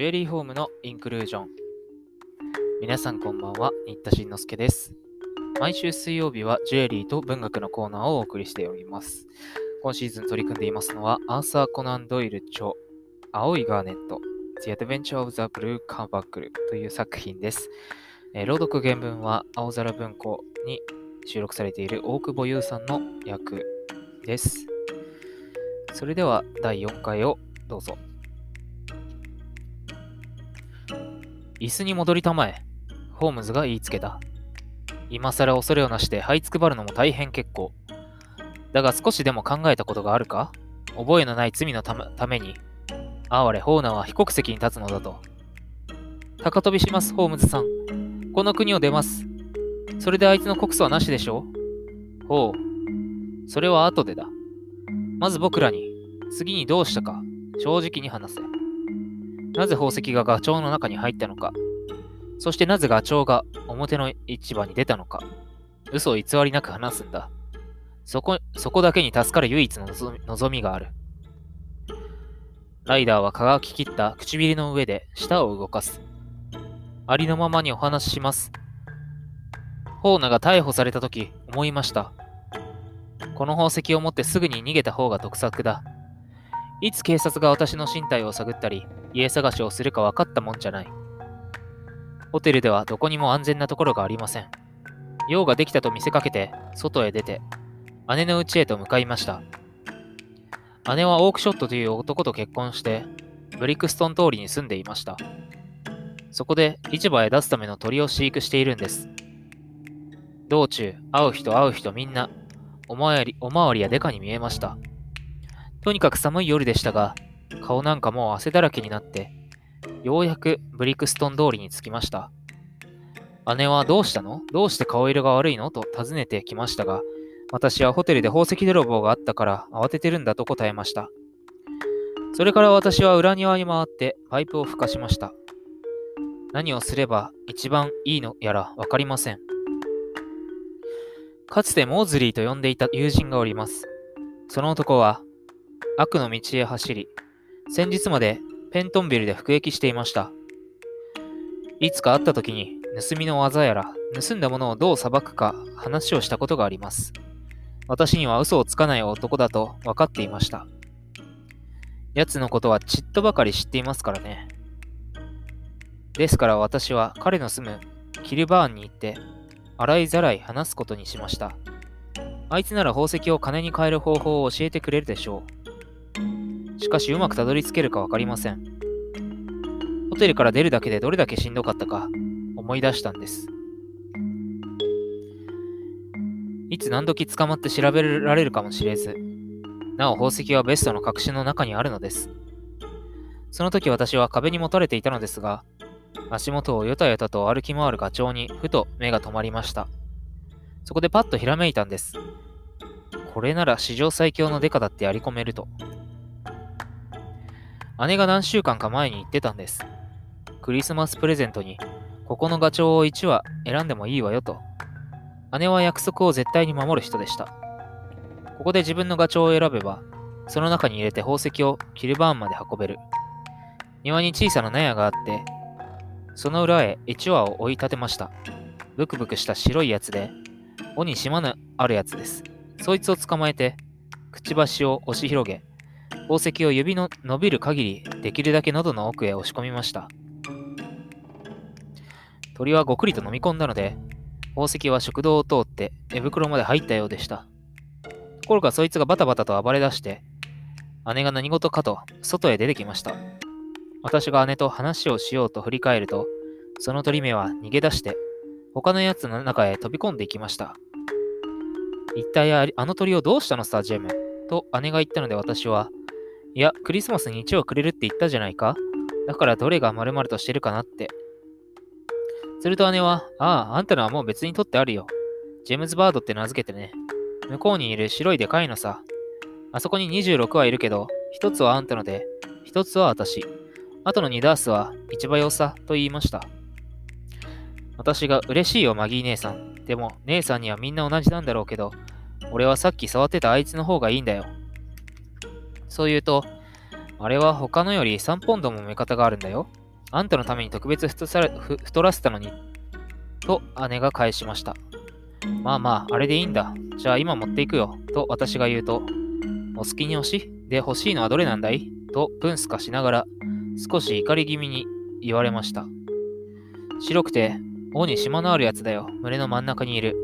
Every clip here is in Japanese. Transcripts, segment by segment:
ジュエリーホームのインクルージョン。皆さんこんばんは、新田慎之介です。毎週水曜日はジュエリーと文学のコーナーをお送りしております。今シーズン取り組んでいますのは、アーサー・コナン・ドイル著、青いガーネット、The Adventure of the Blue Carbuncle という作品です。えー、朗読原文は青空文庫に収録されている大久保優さんの役です。それでは第4回をどうぞ。椅子に戻りたまえ。ホームズが言いつけた。今更恐れをなして這いつくばるのも大変結構。だが少しでも考えたことがあるか？覚えのない罪のために、哀れホーナーは被告席に立つのだと。高飛びします、ホームズさん。この国を出ます。それであいつの告訴はなしでしょう？ほう。それは後でだ。まず僕らに、次にどうしたか、正直に話せ。なぜ宝石がガチョウの中に入ったのか、そしてなぜガチョウが表の市場に出たのか、嘘を偽りなく話すんだ。そこ、そこだけに助かる唯一の望みがある。ライダーは蚊がききった唇の上で舌を動かす。ありのままにお話しします。ホーナが逮捕された時思いました。この宝石を持ってすぐに逃げた方が得策だ。いつ警察が私の身体を探ったり、家探しをするか分かったもんじゃない。ホテルではどこにも安全なところがありません。用ができたと見せかけて、外へ出て、姉の家へと向かいました。姉はオークショットという男と結婚して、ブリクストン通りに住んでいました。そこで市場へ出すための鳥を飼育しているんです。道中、会う人会う人みんな、おまわり、おまわりやデカに見えました。とにかく寒い夜でしたが、顔なんかもう汗だらけになって、ようやくブリクストン通りに着きました。姉はどうしたの？どうして顔色が悪いの？と尋ねてきましたが、私はホテルで宝石泥棒があったから慌ててるんだと答えました。それから私は裏庭に回ってパイプを吹かしました。何をすれば一番いいのやらわかりません。かつてモーズリーと呼んでいた友人がおります。その男は悪の道へ走り、先日までペントンビルで服役していました。いつか会った時に盗みの技やら盗んだものをどう裁くか話をしたことがあります。私には嘘をつかない男だと分かっていました。奴のことはちっとばかり知っていますからね。ですから私は彼の住むキルバーンに行って洗いざらい話すことにしました。あいつなら宝石を金に換える方法を教えてくれるでしょう。しかしうまくたどり着けるかわかりません。ホテルから出るだけでどれだけしんどかったか思い出したんです。いつ何時捕まって調べられるかもしれず、なお宝石はベストの隠しの中にあるのです。その時私は壁にもたれていたのですが、足元をよたよたと歩き回るガチョウにふと目が止まりました。そこでパッとひらめいたんです。これなら史上最強のデカだってやり込めると。姉が何週間か前に言ってたんです。クリスマスプレゼントに、ここのガチョウを1羽選んでもいいわよと。姉は約束を絶対に守る人でした。ここで自分のガチョウを選べば、その中に入れて宝石をキルバーンまで運べる。庭に小さな納屋があって、その裏へ1羽を追い立てました。ブクブクした白いやつで、尾に島のあるやつです。そいつを捕まえて、くちばしを押し広げ、宝石を指の伸びる限りできるだけ喉の奥へ押し込みました。鳥はごくりと飲み込んだので、宝石は食堂を通って寝袋まで入ったようでした。ところがそいつがバタバタと暴れ出して、姉が何事かと外へ出てきました。私が姉と話をしようと振り返ると、その鳥目は逃げ出して、他のやつの中へ飛び込んでいきました。一体あの鳥をどうしたのさ、ジェム？と姉が言ったので私は、いや、クリスマスに1をくれるって言ったじゃないかだからどれが丸々としてるかなって。すると姉は、ああ、あんたのはもう別に取ってあるよ。ジェームズ・バードって名付けてね。向こうにいる白いでかいのさ。あそこに26はいるけど、1つはあんたので、1つは私。あとの2ダースは一番よさと言いました。私が嬉しいよ、マギー姉さん。でも、姉さんにはみんな同じなんだろうけど、俺はさっき触ってたあいつの方がいいんだよ。そう言うと、あれは他のより3ポンドも目方があるんだよ。あんたのために特別太太らせたのに、と姉が返しました。まあまあ、あれでいいんだ。じゃあ今持っていくよ。と私が言うと、お好きに押しで欲しいのはどれなんだい？とプンスカしながら、少し怒り気味に言われました。白くて、尾に島のあるやつだよ。胸の真ん中にいる。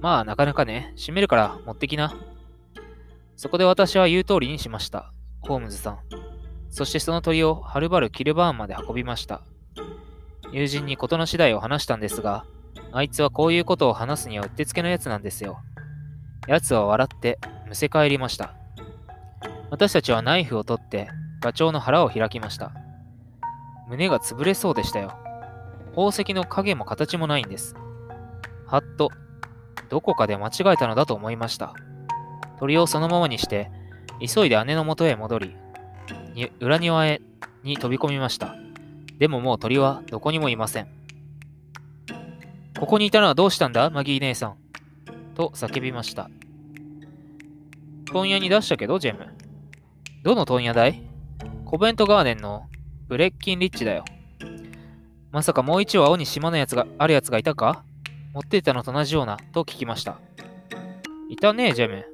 まあ、なかなかね、閉めるから持ってきな。そこで私は言う通りにしました。ホームズさん。そしてその鳥をはるばるキルバーンまで運びました。友人に事の次第を話したんですが、あいつはこういうことを話すにはうってつけのやつなんですよ。奴は笑ってむせ返りました。私たちはナイフを取ってガチョウの腹を開きました。胸が潰れそうでしたよ。宝石の影も形もないんです。はっと、どこかで間違えたのだと思いました。鳥をそのままにして、急いで姉の元へ戻り、裏庭へに飛び込みました。でももう鳥はどこにもいません。ここにいたのはどうしたんだ？マギー姉さん。と叫びました。問屋に出したけど、ジェム。どの問屋だい？コベントガーデンのブレッキンリッチだよ。まさかもう一羽青に島のやつがあるやつがいたか？持っていたのと同じような、と聞きました。いたね、ジェム。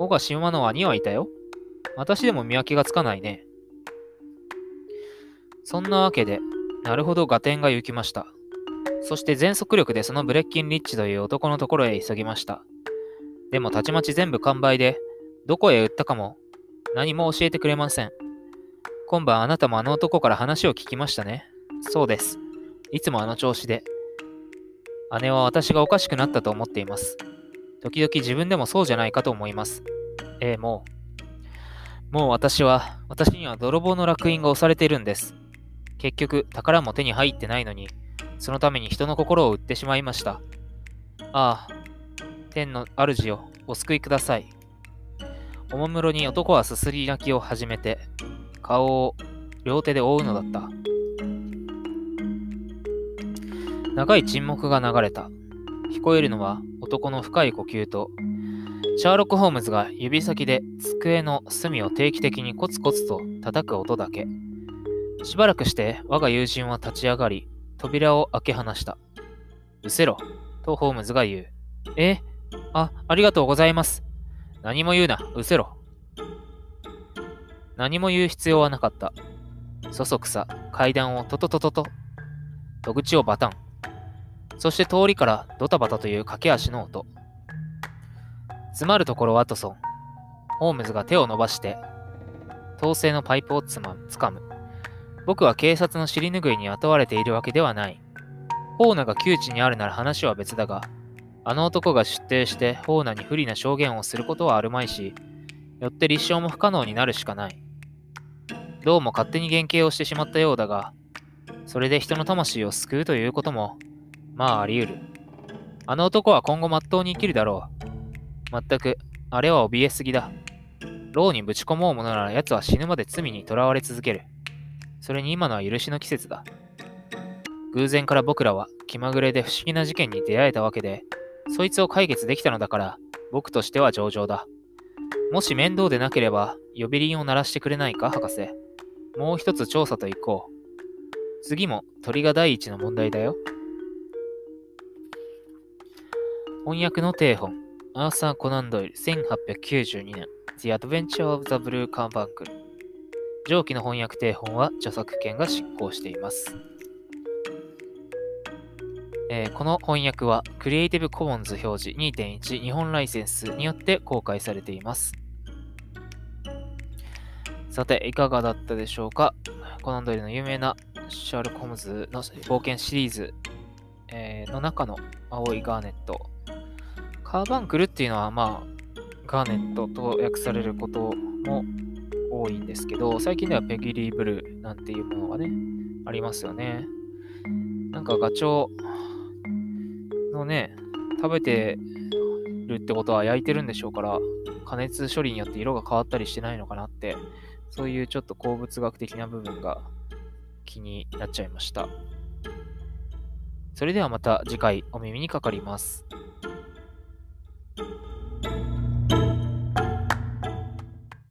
尾が島の輪にはいたよ。私でも見分けがつかないね。そんなわけで、なるほど合点が行きました。そして全速力でそのブレッキン・リッチという男のところへ急ぎました。でもたちまち全部完売で、どこへ売ったかも何も教えてくれません。今晩あなたもあの男から話を聞きましたね。そうです。いつもあの調子で。姉は私がおかしくなったと思っています。時々自分でもそうじゃないかと思います。ええ、もう。もう私は、私には泥棒の烙印が押されているんです。結局、宝も手に入ってないのに、そのために人の心を売ってしまいました。ああ、天の主よ、お救いください。おもむろに男はすすり泣きを始めて、顔を両手で覆うのだった。長い沈黙が流れた。聞こえるのは男の深い呼吸と、シャーロック・ホームズが指先で机の隅を定期的にコツコツと叩く音だけ。しばらくして我が友人は立ち上がり、扉を開け放した。うせろ、とホームズが言う。え？あ、ありがとうございます。何も言うな、うせろ。何も言う必要はなかった。そそくさ、階段をトトトトト。戸口をバタン。そして通りからドタバタという駆け足の音。詰まるところワトソン。ホームズが手を伸ばして、統制のパイプをつまつかむ。僕は警察の尻拭いに雇われているわけではない。ホーナが窮地にあるなら話は別だが、あの男が出廷してホーナに不利な証言をすることはあるまいし、よって立証も不可能になるしかない。どうも勝手に減刑をしてしまったようだが、それで人の魂を救うということもまああり得る。あの男は今後まっとうに生きるだろう。まったく、あれは怯えすぎだ。牢にぶち込もうものなら奴は死ぬまで罪にとらわれ続ける。それに今のは許しの季節だ。偶然から僕らは気まぐれで不思議な事件に出会えたわけで、そいつを解決できたのだから、僕としては上々だ。もし面倒でなければ、呼び鈴を鳴らしてくれないか、博士。もう一つ調査と行こう。次も鳥が第一の問題だよ。翻訳の定本、アーサー・コナンドイル、1892年、The Adventure of the Blue Carbuncle。上記の翻訳定本は著作権が執行しています。えー、この翻訳は Creative Commons 表示2.1日本ライセンスによって公開されています。さて、いかがだったでしょうか？コナンドイルの有名なシャーロック・ホームズの冒険シリーズ、えー、の中の青いガーネットカーバンクルっていうのは、まあ、ガーネットと訳されることも多いんですけど、最近ではペギリーブルーなんていうものがね、ありますよね。なんかガチョウのね、食べてるってことは焼いてるんでしょうから、加熱処理によって色が変わったりしてないのかなって、そういうちょっと鉱物学的な部分が気になっちゃいました。それではまた次回お耳にかかります。